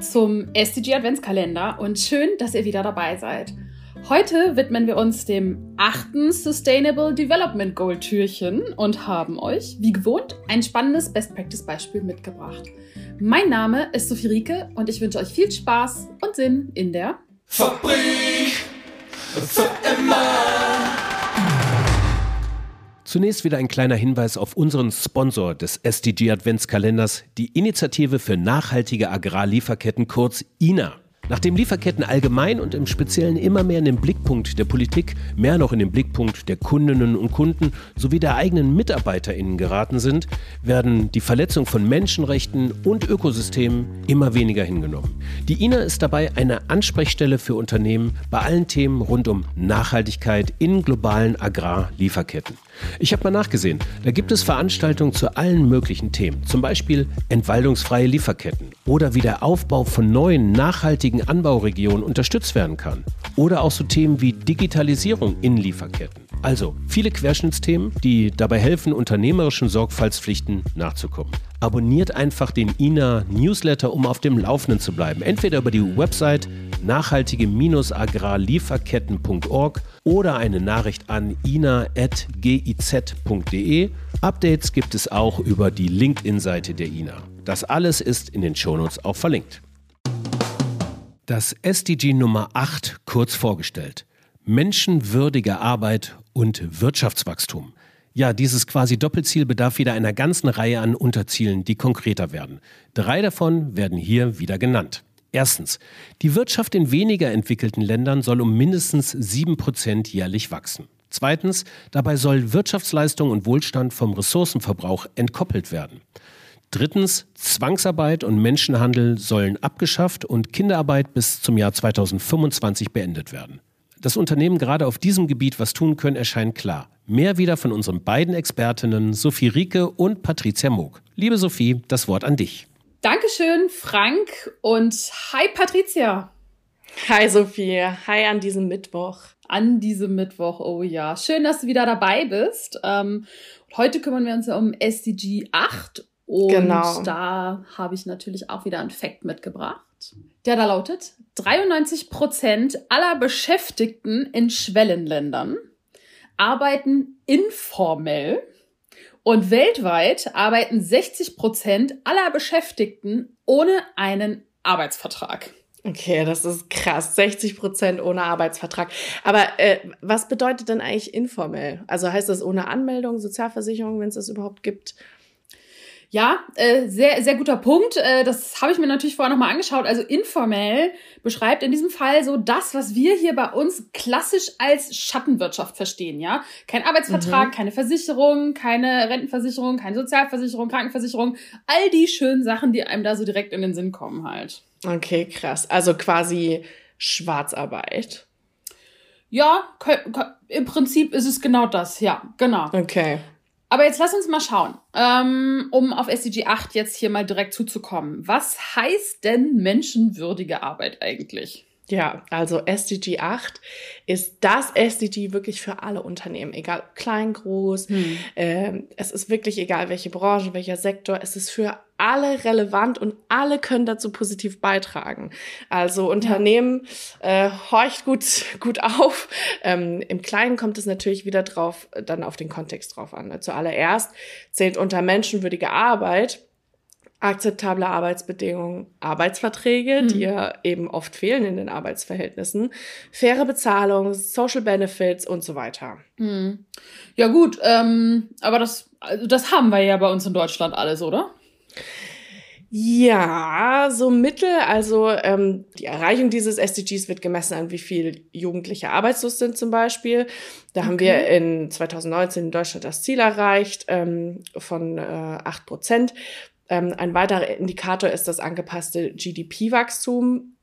zum SDG Adventskalender und schön, dass ihr wieder dabei seid. Heute widmen wir uns dem achten Sustainable Development Goal Türchen und haben euch, wie gewohnt, ein spannendes Best Practice Beispiel mitgebracht. Mein Name ist Sophie Rieke und ich wünsche euch viel Spaß und Sinn in der Fabrik für immer. Zunächst wieder ein kleiner Hinweis auf unseren Sponsor des SDG Adventskalenders, die Initiative für nachhaltige Agrarlieferketten kurz INA. Nachdem Lieferketten allgemein und im Speziellen immer mehr in den Blickpunkt der Politik, mehr noch in den Blickpunkt der Kundinnen und Kunden sowie der eigenen MitarbeiterInnen geraten sind, werden die Verletzung von Menschenrechten und Ökosystemen immer weniger hingenommen. Die INA ist dabei eine Ansprechstelle für Unternehmen bei allen Themen rund um Nachhaltigkeit in globalen Agrarlieferketten. Ich habe mal nachgesehen, da gibt es Veranstaltungen zu allen möglichen Themen, zum Beispiel entwaldungsfreie Lieferketten oder wie der Aufbau von neuen nachhaltigen Anbauregionen unterstützt werden kann. Oder auch so Themen wie Digitalisierung in Lieferketten. Also viele Querschnittsthemen, die dabei helfen, unternehmerischen Sorgfaltspflichten nachzukommen. Abonniert einfach den INA Newsletter, um auf dem Laufenden zu bleiben. Entweder über die Website nachhaltige-agrarlieferketten.org oder eine Nachricht an ina.giz.de. Updates gibt es auch über die LinkedIn-Seite der INA. Das alles ist in den Shownotes auch verlinkt. Das SDG Nummer 8 kurz vorgestellt. Menschenwürdige Arbeit und Wirtschaftswachstum. Ja, dieses quasi Doppelziel bedarf wieder einer ganzen Reihe an Unterzielen, die konkreter werden. Drei davon werden hier wieder genannt. Erstens, die Wirtschaft in weniger entwickelten Ländern soll um mindestens sieben Prozent jährlich wachsen. Zweitens, dabei soll Wirtschaftsleistung und Wohlstand vom Ressourcenverbrauch entkoppelt werden. Drittens, Zwangsarbeit und Menschenhandel sollen abgeschafft und Kinderarbeit bis zum Jahr 2025 beendet werden. Dass Unternehmen gerade auf diesem Gebiet was tun können, erscheint klar. Mehr wieder von unseren beiden Expertinnen Sophie Rieke und Patricia Moog. Liebe Sophie, das Wort an dich. Dankeschön, Frank und hi Patricia. Hi Sophie, hi an diesem Mittwoch. An diesem Mittwoch, oh ja. Schön, dass du wieder dabei bist. Ähm, heute kümmern wir uns ja um SDG 8 und genau. da habe ich natürlich auch wieder einen Fakt mitgebracht. Der da lautet, 93 Prozent aller Beschäftigten in Schwellenländern arbeiten informell und weltweit arbeiten 60 Prozent aller Beschäftigten ohne einen Arbeitsvertrag. Okay, das ist krass. 60 Prozent ohne Arbeitsvertrag. Aber äh, was bedeutet denn eigentlich informell? Also heißt das ohne Anmeldung, Sozialversicherung, wenn es das überhaupt gibt? Ja, äh, sehr, sehr guter Punkt. Äh, das habe ich mir natürlich vorher nochmal angeschaut. Also informell beschreibt in diesem Fall so das, was wir hier bei uns klassisch als Schattenwirtschaft verstehen, ja. Kein Arbeitsvertrag, mhm. keine Versicherung, keine Rentenversicherung, keine Sozialversicherung, Krankenversicherung. All die schönen Sachen, die einem da so direkt in den Sinn kommen halt. Okay, krass. Also quasi Schwarzarbeit. Ja, im Prinzip ist es genau das, ja, genau. Okay. Aber jetzt lass uns mal schauen, ähm, um auf SDG 8 jetzt hier mal direkt zuzukommen. Was heißt denn menschenwürdige Arbeit eigentlich? Ja, also SDG 8 ist das SDG wirklich für alle Unternehmen, egal klein, groß. Hm. Ähm, es ist wirklich egal, welche Branche, welcher Sektor. Es ist für alle relevant und alle können dazu positiv beitragen. Also Unternehmen, ja. äh, horcht gut, gut auf. Ähm, Im Kleinen kommt es natürlich wieder drauf, dann auf den Kontext drauf an. Zuallererst zählt unter menschenwürdige Arbeit akzeptable Arbeitsbedingungen, Arbeitsverträge, mhm. die ja eben oft fehlen in den Arbeitsverhältnissen, faire Bezahlung, Social Benefits und so weiter. Mhm. Ja gut, ähm, aber das, also das haben wir ja bei uns in Deutschland alles, oder? Ja, so mittel. Also ähm, die Erreichung dieses SDGs wird gemessen an, wie viel Jugendliche arbeitslos sind zum Beispiel. Da okay. haben wir in 2019 in Deutschland das Ziel erreicht ähm, von äh, 8 Prozent. Ähm, ein weiterer Indikator ist das angepasste GDP-Wachstum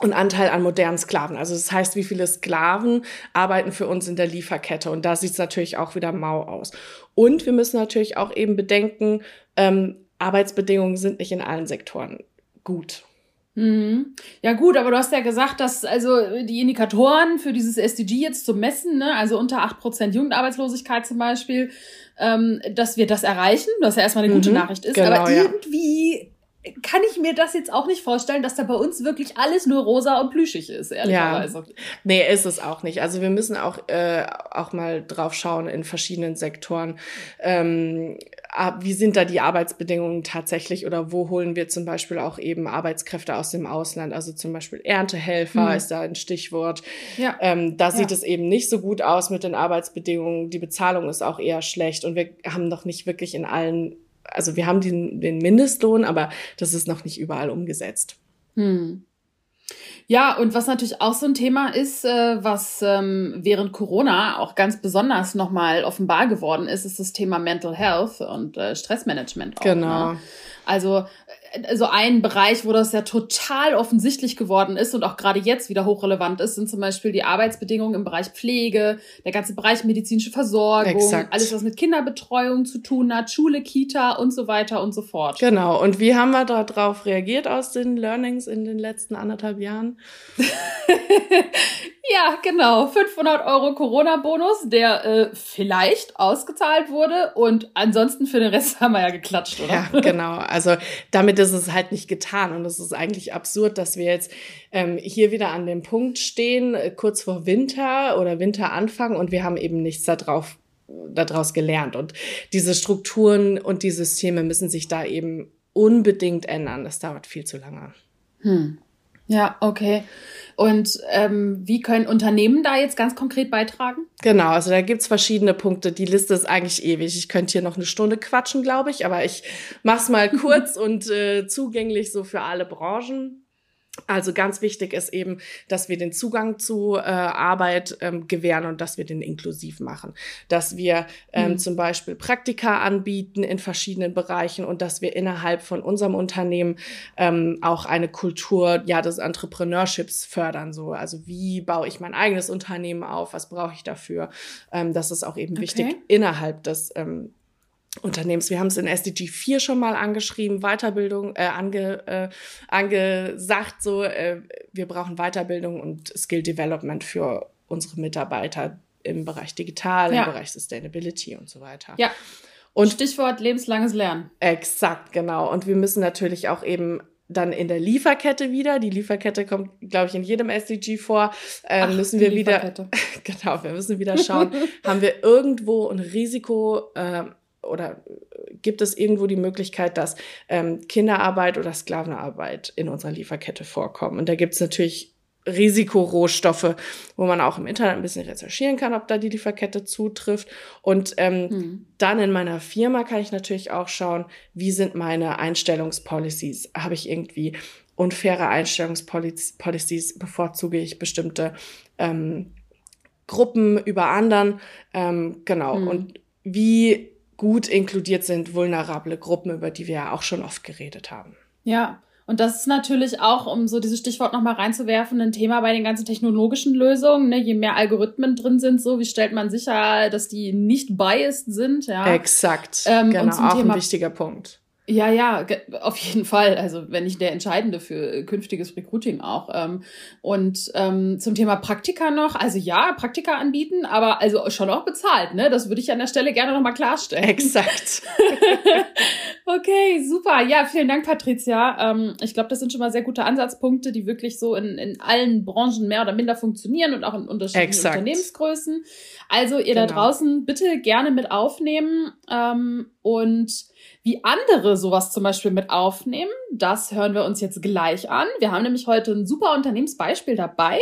und Anteil an modernen Sklaven. Also das heißt, wie viele Sklaven arbeiten für uns in der Lieferkette. Und da sieht es natürlich auch wieder mau aus. Und wir müssen natürlich auch eben bedenken, ähm, Arbeitsbedingungen sind nicht in allen Sektoren gut. Mhm. Ja gut, aber du hast ja gesagt, dass also die Indikatoren für dieses SDG jetzt zu messen, ne, also unter 8% Jugendarbeitslosigkeit zum Beispiel, ähm, dass wir das erreichen, was ja erstmal eine gute mhm, Nachricht ist. Genau, aber irgendwie kann ich mir das jetzt auch nicht vorstellen, dass da bei uns wirklich alles nur rosa und plüschig ist, ehrlicherweise. Ja. Nee, ist es auch nicht. Also wir müssen auch, äh, auch mal drauf schauen in verschiedenen Sektoren. Ähm, wie sind da die Arbeitsbedingungen tatsächlich oder wo holen wir zum Beispiel auch eben Arbeitskräfte aus dem Ausland? Also zum Beispiel Erntehelfer mhm. ist da ein Stichwort. Ja. Ähm, da sieht ja. es eben nicht so gut aus mit den Arbeitsbedingungen. Die Bezahlung ist auch eher schlecht und wir haben noch nicht wirklich in allen also wir haben den, den Mindestlohn, aber das ist noch nicht überall umgesetzt. Hm. Ja, und was natürlich auch so ein Thema ist, äh, was ähm, während Corona auch ganz besonders nochmal offenbar geworden ist, ist das Thema Mental Health und äh, Stressmanagement. Auch, genau. Ne? Also so ein Bereich, wo das ja total offensichtlich geworden ist und auch gerade jetzt wieder hochrelevant ist, sind zum Beispiel die Arbeitsbedingungen im Bereich Pflege, der ganze Bereich medizinische Versorgung, Exakt. alles, was mit Kinderbetreuung zu tun hat, Schule, Kita und so weiter und so fort. Genau. Und wie haben wir darauf reagiert aus den Learnings in den letzten anderthalb Jahren? Ja, genau. 500 Euro Corona-Bonus, der äh, vielleicht ausgezahlt wurde. Und ansonsten für den Rest haben wir ja geklatscht, oder? Ja, genau. Also damit ist es halt nicht getan. Und es ist eigentlich absurd, dass wir jetzt ähm, hier wieder an dem Punkt stehen, äh, kurz vor Winter oder Winteranfang. Und wir haben eben nichts darauf daraus gelernt. Und diese Strukturen und die Systeme müssen sich da eben unbedingt ändern. Das dauert viel zu lange. Hm. Ja, okay. Und ähm, wie können Unternehmen da jetzt ganz konkret beitragen? Genau, also da gibt's verschiedene Punkte. Die Liste ist eigentlich ewig. Ich könnte hier noch eine Stunde quatschen, glaube ich, aber ich mach's mal kurz und äh, zugänglich so für alle Branchen. Also ganz wichtig ist eben, dass wir den Zugang zu äh, Arbeit ähm, gewähren und dass wir den inklusiv machen. Dass wir ähm, mhm. zum Beispiel Praktika anbieten in verschiedenen Bereichen und dass wir innerhalb von unserem Unternehmen ähm, auch eine Kultur ja des Entrepreneurships fördern. So, also wie baue ich mein eigenes Unternehmen auf? Was brauche ich dafür? Ähm, das ist auch eben okay. wichtig innerhalb des ähm, Unternehmens. Wir haben es in SDG 4 schon mal angeschrieben, Weiterbildung, äh, ange, äh, angesagt, so, äh, wir brauchen Weiterbildung und Skill Development für unsere Mitarbeiter im Bereich Digital, ja. im Bereich Sustainability und so weiter. Ja. Und Stichwort lebenslanges Lernen. Exakt, genau. Und wir müssen natürlich auch eben dann in der Lieferkette wieder. Die Lieferkette kommt, glaube ich, in jedem SDG vor. Ähm, Ach, müssen wir wieder, genau, wir müssen wieder schauen, haben wir irgendwo ein Risiko, äh, oder äh, gibt es irgendwo die Möglichkeit, dass ähm, Kinderarbeit oder Sklavenarbeit in unserer Lieferkette vorkommen? Und da gibt es natürlich Risikorohstoffe, wo man auch im Internet ein bisschen recherchieren kann, ob da die Lieferkette zutrifft. Und ähm, hm. dann in meiner Firma kann ich natürlich auch schauen, wie sind meine Einstellungspolicies? Habe ich irgendwie unfaire Einstellungspolicies? Bevorzuge ich bestimmte ähm, Gruppen über anderen? Ähm, genau. Hm. Und wie gut inkludiert sind vulnerable Gruppen, über die wir ja auch schon oft geredet haben. Ja, und das ist natürlich auch, um so dieses Stichwort nochmal reinzuwerfen, ein Thema bei den ganzen technologischen Lösungen. Ne? Je mehr Algorithmen drin sind, so wie stellt man sicher, dass die nicht biased sind. Ja? Exakt. Ähm, genau, auch Thema, ein wichtiger Punkt. Ja, ja, auf jeden Fall. Also wenn nicht der entscheidende für künftiges Recruiting auch. Ähm, und ähm, zum Thema Praktika noch, also ja, Praktika anbieten, aber also schon auch bezahlt, ne? Das würde ich an der Stelle gerne nochmal klarstellen. Exakt. okay, super. Ja, vielen Dank, Patricia. Ähm, ich glaube, das sind schon mal sehr gute Ansatzpunkte, die wirklich so in, in allen Branchen mehr oder minder funktionieren und auch in unterschiedlichen Exakt. Unternehmensgrößen. Also ihr genau. da draußen bitte gerne mit aufnehmen ähm, und wie andere sowas zum Beispiel mit aufnehmen, das hören wir uns jetzt gleich an. Wir haben nämlich heute ein super Unternehmensbeispiel dabei.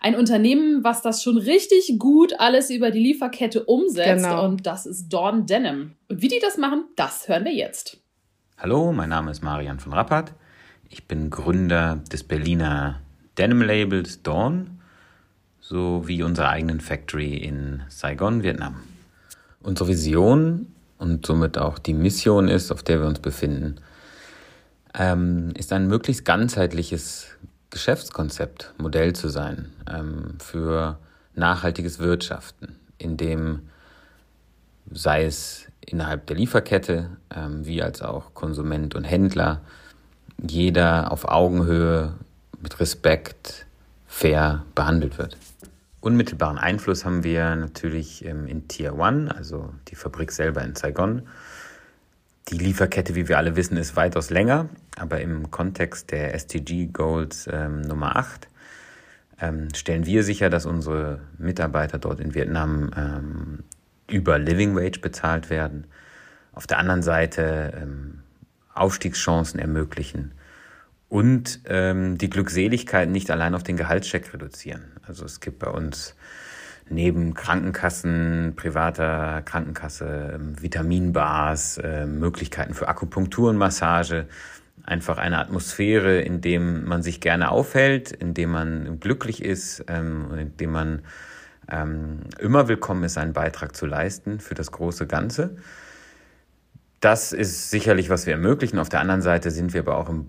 Ein Unternehmen, was das schon richtig gut alles über die Lieferkette umsetzt. Genau. Und das ist Dawn Denim. Und wie die das machen, das hören wir jetzt. Hallo, mein Name ist Marian von Rappert. Ich bin Gründer des Berliner Denim-Labels Dawn sowie unserer eigenen Factory in Saigon, Vietnam. Unsere Vision und somit auch die Mission ist, auf der wir uns befinden, ähm, ist ein möglichst ganzheitliches Geschäftskonzept, Modell zu sein ähm, für nachhaltiges Wirtschaften, in dem sei es innerhalb der Lieferkette, ähm, wie als auch Konsument und Händler, jeder auf Augenhöhe mit Respekt fair behandelt wird. Unmittelbaren Einfluss haben wir natürlich ähm, in Tier 1, also die Fabrik selber in Saigon. Die Lieferkette, wie wir alle wissen, ist weitaus länger, aber im Kontext der SDG Goals ähm, Nummer 8 ähm, stellen wir sicher, dass unsere Mitarbeiter dort in Vietnam ähm, über Living Wage bezahlt werden. Auf der anderen Seite ähm, Aufstiegschancen ermöglichen und ähm, die Glückseligkeit nicht allein auf den Gehaltscheck reduzieren. Also es gibt bei uns neben Krankenkassen, privater Krankenkasse, ähm, Vitaminbars, äh, Möglichkeiten für Akupunktur und Massage, einfach eine Atmosphäre, in dem man sich gerne aufhält, in dem man glücklich ist, ähm, in dem man ähm, immer willkommen ist, einen Beitrag zu leisten für das große Ganze. Das ist sicherlich, was wir ermöglichen. Auf der anderen Seite sind wir aber auch im,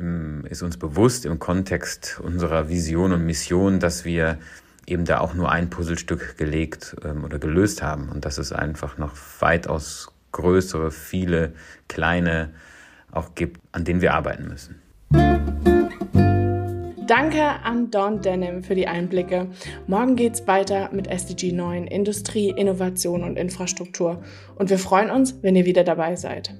im, ist uns bewusst im Kontext unserer Vision und Mission, dass wir eben da auch nur ein Puzzlestück gelegt ähm, oder gelöst haben und dass es einfach noch weitaus größere, viele kleine auch gibt, an denen wir arbeiten müssen. Danke an Dawn Denim für die Einblicke. Morgen geht's weiter mit SDG 9 Industrie, Innovation und Infrastruktur. Und wir freuen uns, wenn ihr wieder dabei seid.